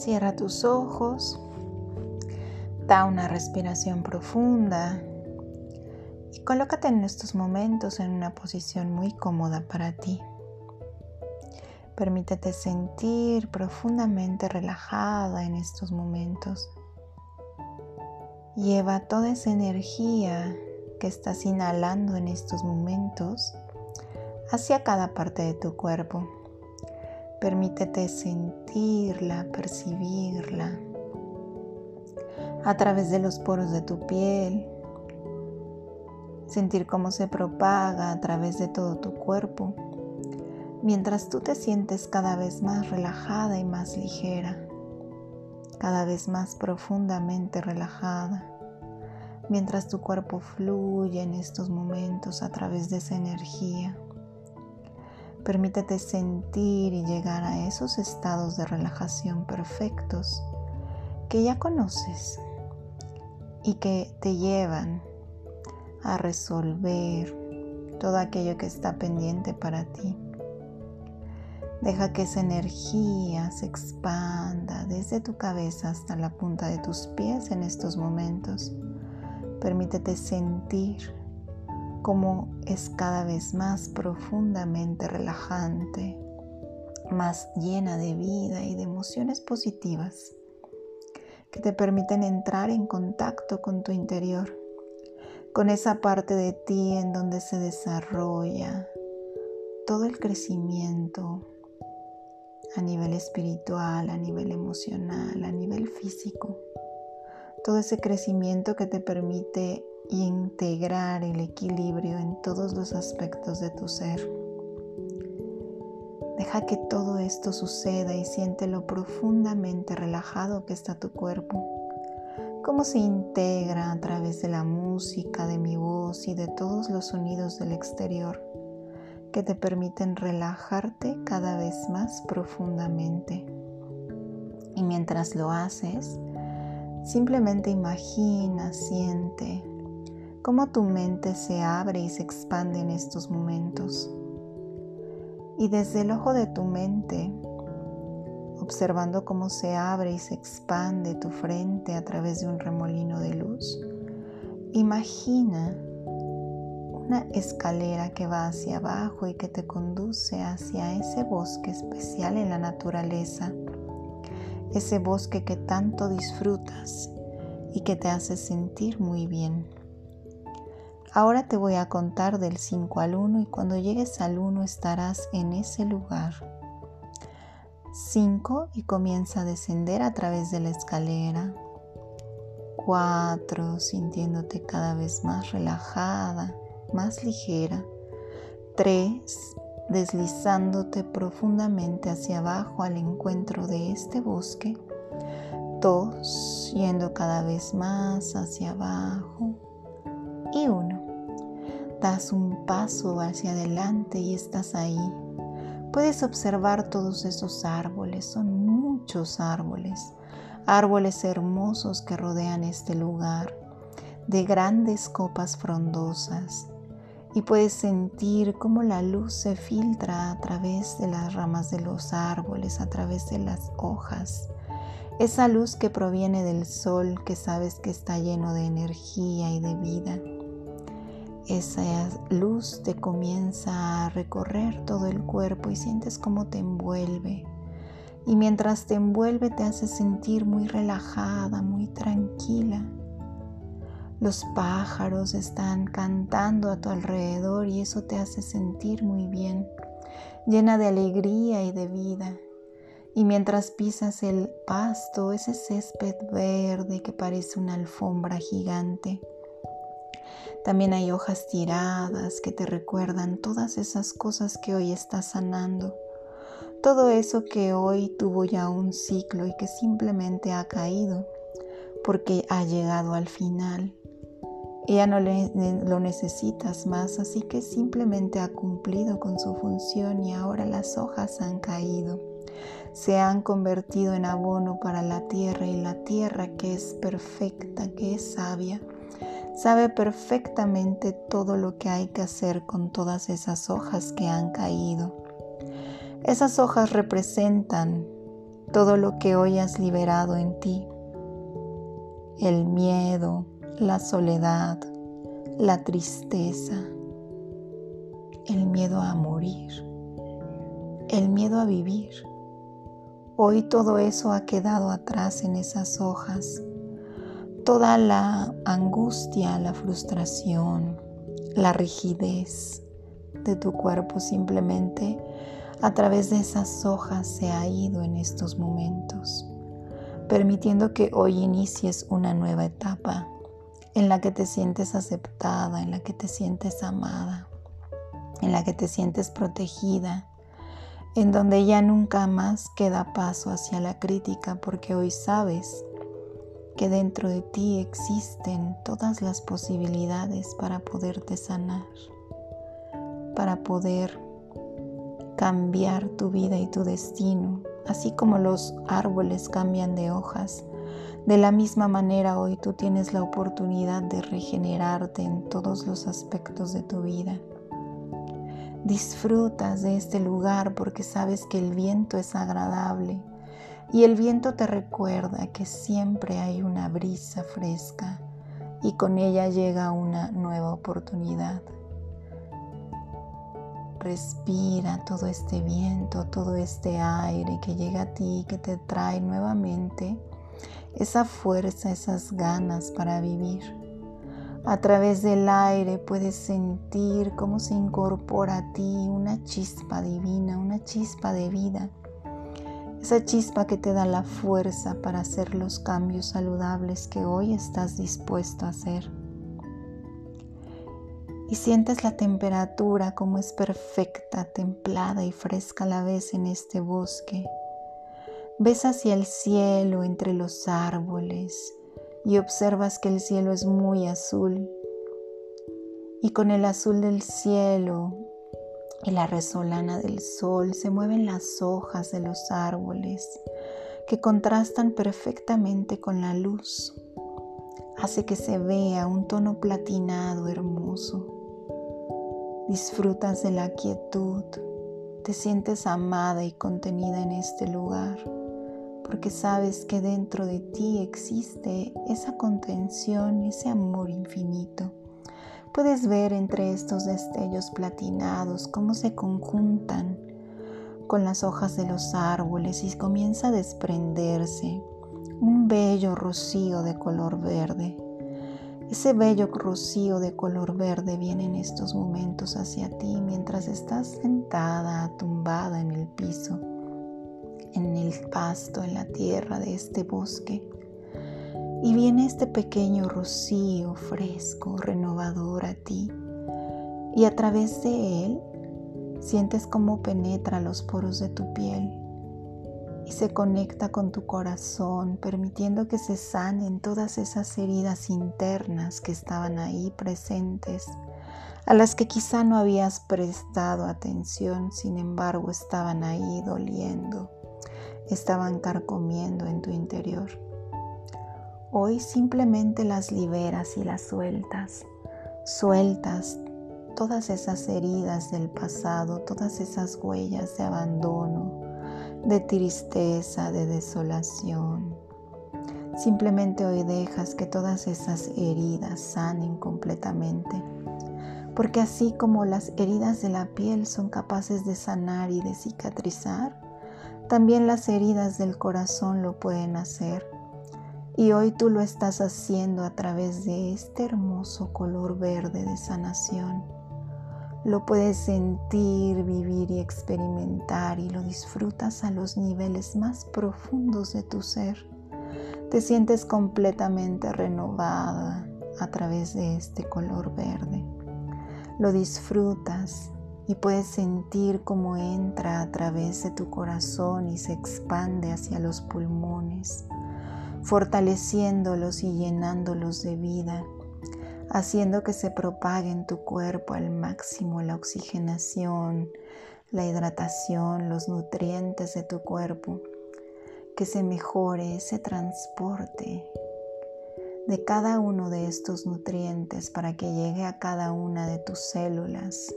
Cierra tus ojos, da una respiración profunda y colócate en estos momentos en una posición muy cómoda para ti. Permítete sentir profundamente relajada en estos momentos. Lleva toda esa energía que estás inhalando en estos momentos hacia cada parte de tu cuerpo. Permítete sentirla, percibirla a través de los poros de tu piel, sentir cómo se propaga a través de todo tu cuerpo, mientras tú te sientes cada vez más relajada y más ligera, cada vez más profundamente relajada, mientras tu cuerpo fluye en estos momentos a través de esa energía. Permítete sentir y llegar a esos estados de relajación perfectos que ya conoces y que te llevan a resolver todo aquello que está pendiente para ti. Deja que esa energía se expanda desde tu cabeza hasta la punta de tus pies en estos momentos. Permítete sentir como es cada vez más profundamente relajante, más llena de vida y de emociones positivas que te permiten entrar en contacto con tu interior, con esa parte de ti en donde se desarrolla todo el crecimiento a nivel espiritual, a nivel emocional, a nivel físico. Todo ese crecimiento que te permite y integrar el equilibrio en todos los aspectos de tu ser. Deja que todo esto suceda y siente lo profundamente relajado que está tu cuerpo, cómo se integra a través de la música, de mi voz y de todos los sonidos del exterior que te permiten relajarte cada vez más profundamente. Y mientras lo haces, simplemente imagina, siente, cómo tu mente se abre y se expande en estos momentos. Y desde el ojo de tu mente, observando cómo se abre y se expande tu frente a través de un remolino de luz, imagina una escalera que va hacia abajo y que te conduce hacia ese bosque especial en la naturaleza, ese bosque que tanto disfrutas y que te hace sentir muy bien. Ahora te voy a contar del 5 al 1 y cuando llegues al 1 estarás en ese lugar. 5 y comienza a descender a través de la escalera. 4 sintiéndote cada vez más relajada, más ligera. 3 deslizándote profundamente hacia abajo al encuentro de este bosque. 2 yendo cada vez más hacia abajo. Y 1 das un paso hacia adelante y estás ahí. Puedes observar todos esos árboles, son muchos árboles, árboles hermosos que rodean este lugar, de grandes copas frondosas. Y puedes sentir cómo la luz se filtra a través de las ramas de los árboles, a través de las hojas. Esa luz que proviene del sol que sabes que está lleno de energía y de vida esa luz te comienza a recorrer todo el cuerpo y sientes cómo te envuelve. Y mientras te envuelve te hace sentir muy relajada, muy tranquila. Los pájaros están cantando a tu alrededor y eso te hace sentir muy bien, llena de alegría y de vida. Y mientras pisas el pasto, ese césped verde que parece una alfombra gigante, también hay hojas tiradas que te recuerdan todas esas cosas que hoy estás sanando. Todo eso que hoy tuvo ya un ciclo y que simplemente ha caído porque ha llegado al final. Ya no lo necesitas más, así que simplemente ha cumplido con su función y ahora las hojas han caído. Se han convertido en abono para la tierra y la tierra que es perfecta, que es sabia, sabe perfectamente todo lo que hay que hacer con todas esas hojas que han caído. Esas hojas representan todo lo que hoy has liberado en ti. El miedo, la soledad, la tristeza, el miedo a morir, el miedo a vivir. Hoy todo eso ha quedado atrás en esas hojas. Toda la angustia, la frustración, la rigidez de tu cuerpo simplemente a través de esas hojas se ha ido en estos momentos, permitiendo que hoy inicies una nueva etapa en la que te sientes aceptada, en la que te sientes amada, en la que te sientes protegida, en donde ya nunca más queda paso hacia la crítica porque hoy sabes que dentro de ti existen todas las posibilidades para poderte sanar, para poder cambiar tu vida y tu destino, así como los árboles cambian de hojas. De la misma manera hoy tú tienes la oportunidad de regenerarte en todos los aspectos de tu vida. Disfrutas de este lugar porque sabes que el viento es agradable y el viento te recuerda que siempre hay una brisa fresca y con ella llega una nueva oportunidad. Respira todo este viento, todo este aire que llega a ti, que te trae nuevamente esa fuerza, esas ganas para vivir. A través del aire puedes sentir cómo se incorpora a ti una chispa divina, una chispa de vida. Esa chispa que te da la fuerza para hacer los cambios saludables que hoy estás dispuesto a hacer y sientes la temperatura como es perfecta, templada y fresca a la vez en este bosque. Ves hacia el cielo entre los árboles y observas que el cielo es muy azul. Y con el azul del cielo y la resolana del sol se mueven las hojas de los árboles que contrastan perfectamente con la luz. Hace que se vea un tono platinado hermoso. Disfrutas de la quietud, te sientes amada y contenida en este lugar, porque sabes que dentro de ti existe esa contención, ese amor infinito. Puedes ver entre estos destellos platinados cómo se conjuntan con las hojas de los árboles y comienza a desprenderse un bello rocío de color verde ese bello rocío de color verde viene en estos momentos hacia ti mientras estás sentada, tumbada en el piso, en el pasto, en la tierra de este bosque. Y viene este pequeño rocío fresco, renovador a ti. Y a través de él sientes cómo penetra los poros de tu piel y se conecta con tu corazón, permitiendo que se sanen todas esas heridas internas que estaban ahí presentes, a las que quizá no habías prestado atención, sin embargo estaban ahí doliendo, estaban carcomiendo en tu interior. Hoy simplemente las liberas y las sueltas, sueltas todas esas heridas del pasado, todas esas huellas de abandono, de tristeza, de desolación. Simplemente hoy dejas que todas esas heridas sanen completamente. Porque así como las heridas de la piel son capaces de sanar y de cicatrizar, también las heridas del corazón lo pueden hacer. Y hoy tú lo estás haciendo a través de este hermoso color verde de sanación lo puedes sentir, vivir y experimentar y lo disfrutas a los niveles más profundos de tu ser. Te sientes completamente renovada a través de este color verde. Lo disfrutas y puedes sentir cómo entra a través de tu corazón y se expande hacia los pulmones, fortaleciéndolos y llenándolos de vida haciendo que se propague en tu cuerpo al máximo la oxigenación, la hidratación, los nutrientes de tu cuerpo, que se mejore ese transporte de cada uno de estos nutrientes para que llegue a cada una de tus células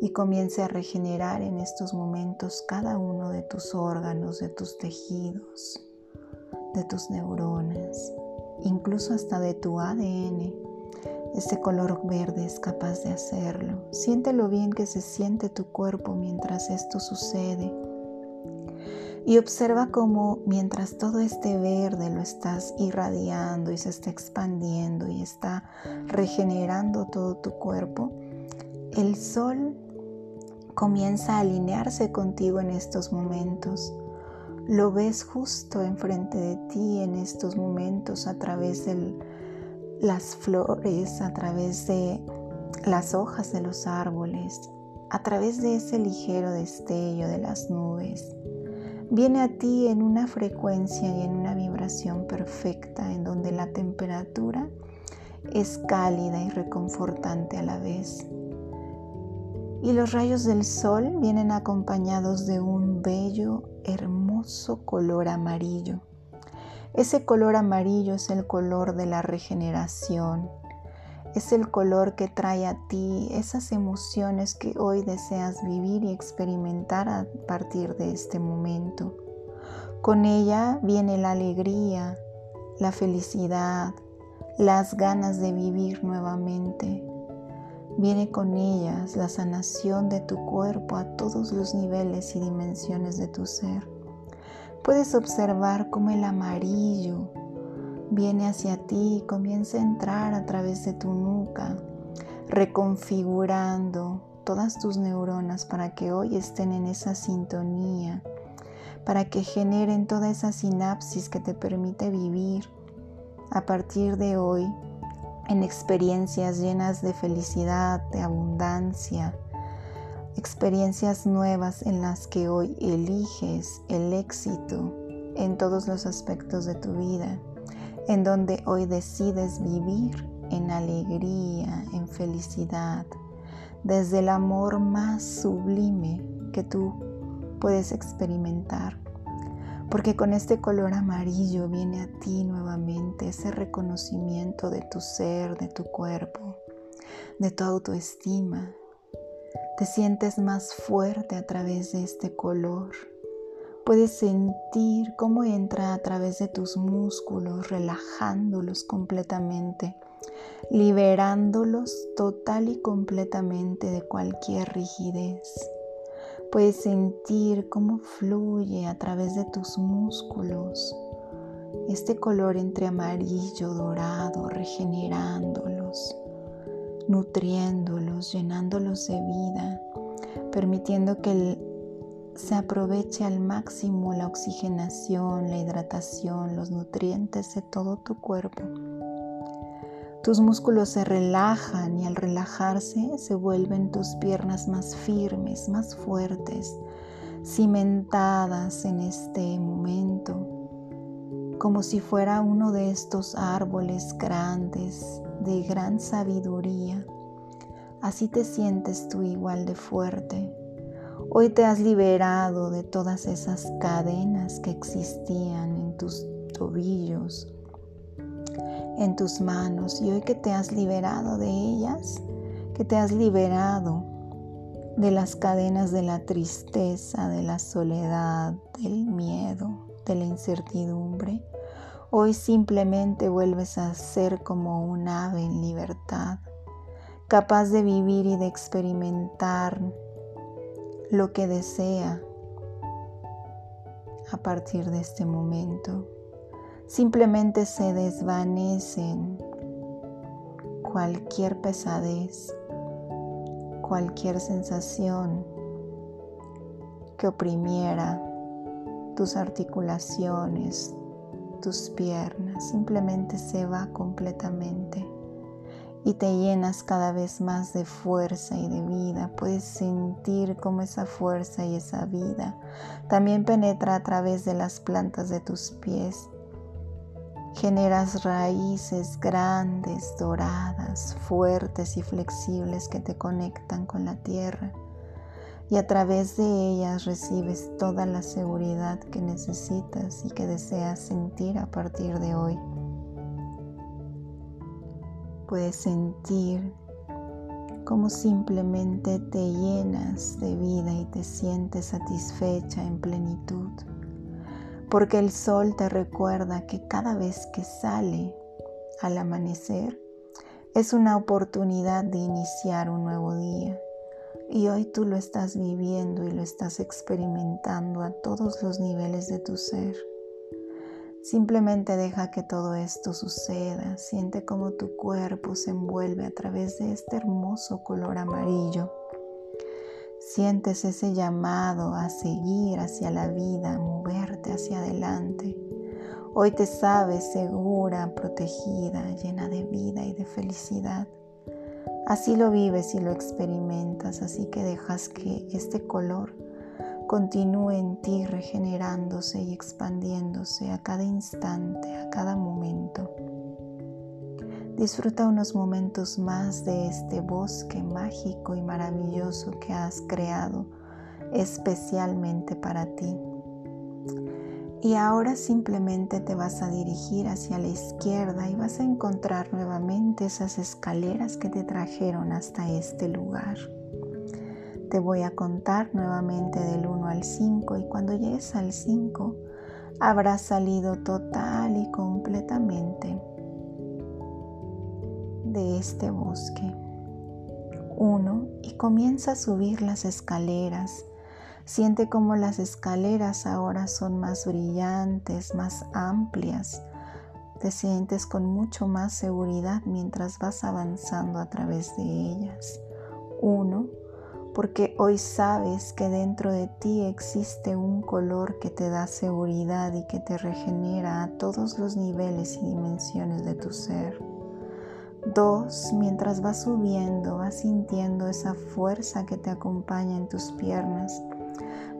y comience a regenerar en estos momentos cada uno de tus órganos, de tus tejidos, de tus neuronas, incluso hasta de tu ADN. Este color verde es capaz de hacerlo. Siente lo bien que se siente tu cuerpo mientras esto sucede. Y observa cómo mientras todo este verde lo estás irradiando y se está expandiendo y está regenerando todo tu cuerpo, el sol comienza a alinearse contigo en estos momentos. Lo ves justo enfrente de ti en estos momentos a través de las flores, a través de las hojas de los árboles, a través de ese ligero destello de las nubes viene a ti en una frecuencia y en una vibración perfecta en donde la temperatura es cálida y reconfortante a la vez. Y los rayos del sol vienen acompañados de un bello, hermoso color amarillo. Ese color amarillo es el color de la regeneración, es el color que trae a ti esas emociones que hoy deseas vivir y experimentar a partir de este momento. Con ella viene la alegría, la felicidad, las ganas de vivir nuevamente. Viene con ellas la sanación de tu cuerpo a todos los niveles y dimensiones de tu ser. Puedes observar cómo el amarillo viene hacia ti y comienza a entrar a través de tu nuca, reconfigurando todas tus neuronas para que hoy estén en esa sintonía, para que generen toda esa sinapsis que te permite vivir a partir de hoy en experiencias llenas de felicidad, de abundancia, experiencias nuevas en las que hoy eliges el éxito en todos los aspectos de tu vida en donde hoy decides vivir en alegría, en felicidad, desde el amor más sublime que tú puedes experimentar. Porque con este color amarillo viene a ti nuevamente ese reconocimiento de tu ser, de tu cuerpo, de tu autoestima. Te sientes más fuerte a través de este color Puedes sentir cómo entra a través de tus músculos, relajándolos completamente, liberándolos total y completamente de cualquier rigidez. Puedes sentir cómo fluye a través de tus músculos este color entre amarillo, dorado, regenerándolos, nutriéndolos, llenándolos de vida, permitiendo que se aproveche al máximo la oxigenación, la hidratación, los nutrientes de todo tu cuerpo. Tus músculos se relajan y al relajarse se vuelven tus piernas más firmes, más fuertes, cimentadas en este momento, como si fuera uno de estos árboles grandes de gran sabiduría. Así te sientes tú igual de fuerte, Hoy te has liberado de todas esas cadenas que existían en tus tobillos, en tus manos. Y hoy que te has liberado de ellas, que te has liberado de las cadenas de la tristeza, de la soledad, del miedo, de la incertidumbre, hoy simplemente vuelves a ser como un ave en libertad, capaz de vivir y de experimentar lo que desea a partir de este momento. Simplemente se desvanecen cualquier pesadez, cualquier sensación que oprimiera tus articulaciones, tus piernas, simplemente se va completamente y te llenas cada vez más de fuerza y de vida. Puedes sentir cómo esa fuerza y esa vida también penetra a través de las plantas de tus pies. Generas raíces grandes, doradas, fuertes y flexibles que te conectan con la tierra y a través de ellas recibes toda la seguridad que necesitas y que deseas sentir a partir de hoy puedes sentir como simplemente te llenas de vida y te sientes satisfecha en plenitud. Porque el sol te recuerda que cada vez que sale al amanecer es una oportunidad de iniciar un nuevo día. Y hoy tú lo estás viviendo y lo estás experimentando a todos los niveles de tu ser. Simplemente deja que todo esto suceda. Siente cómo tu cuerpo se envuelve a través de este hermoso color amarillo. Sientes ese llamado a seguir hacia la vida, a moverte hacia adelante. Hoy te sabes segura, protegida, llena de vida y de felicidad. Así lo vives y lo experimentas, así que dejas que este color continúe en ti regenerándose y expandiéndose a cada instante, a cada momento. Disfruta unos momentos más de este bosque mágico y maravilloso que has creado especialmente para ti. Y ahora simplemente te vas a dirigir hacia la izquierda y vas a encontrar nuevamente esas escaleras que te trajeron hasta este lugar. Te voy a contar nuevamente del 1 al 5 y cuando llegues al 5 habrás salido total y completamente de este bosque. 1 y comienza a subir las escaleras. Siente como las escaleras ahora son más brillantes, más amplias. Te sientes con mucho más seguridad mientras vas avanzando a través de ellas. 1 porque hoy sabes que dentro de ti existe un color que te da seguridad y que te regenera a todos los niveles y dimensiones de tu ser. Dos, mientras vas subiendo, vas sintiendo esa fuerza que te acompaña en tus piernas.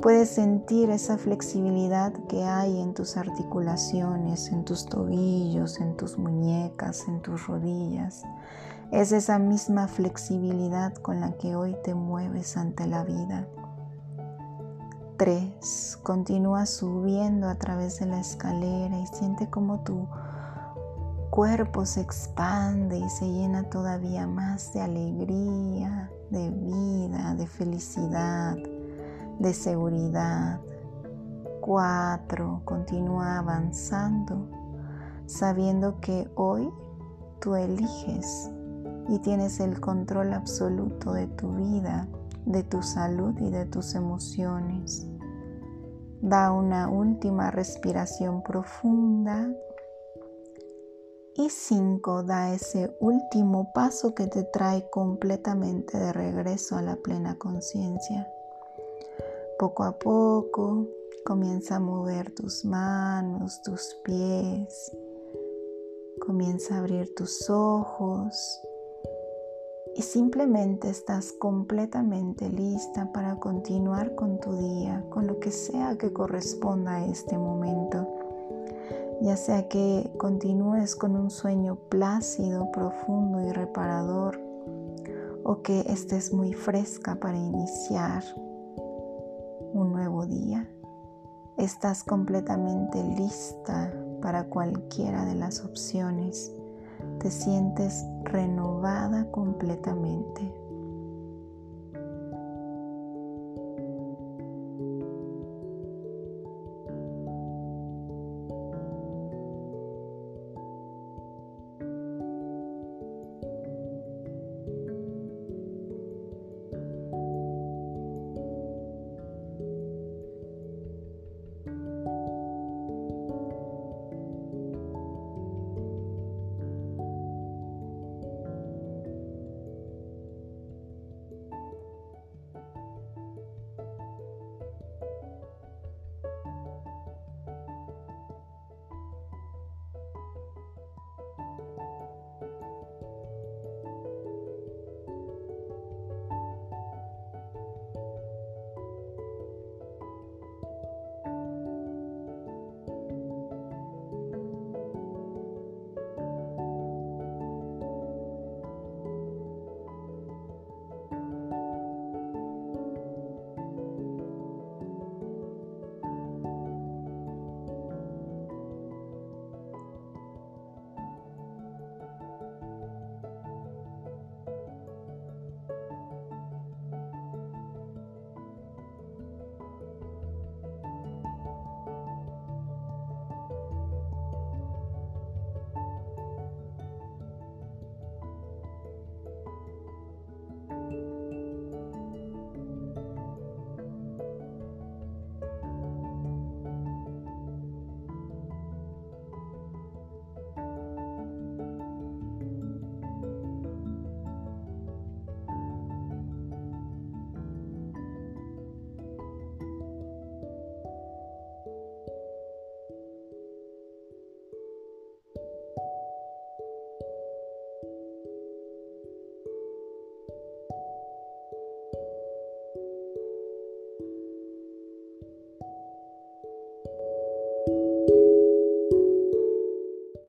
Puedes sentir esa flexibilidad que hay en tus articulaciones, en tus tobillos, en tus muñecas, en tus rodillas. Es esa misma flexibilidad con la que hoy te mueves ante la vida. 3. Continúa subiendo a través de la escalera y siente como tu cuerpo se expande y se llena todavía más de alegría, de vida, de felicidad, de seguridad. 4. Continúa avanzando sabiendo que hoy tú eliges y tienes el control absoluto de tu vida, de tu salud y de tus emociones. Da una última respiración profunda. Y cinco, da ese último paso que te trae completamente de regreso a la plena conciencia. Poco a poco comienza a mover tus manos, tus pies. Comienza a abrir tus ojos y simplemente estás completamente lista para continuar con tu día, con lo que sea que corresponda a este momento. Ya sea que continúes con un sueño plácido, profundo y reparador, o que estés muy fresca para iniciar Estás completamente lista para cualquiera de las opciones te sientes renovada completamente.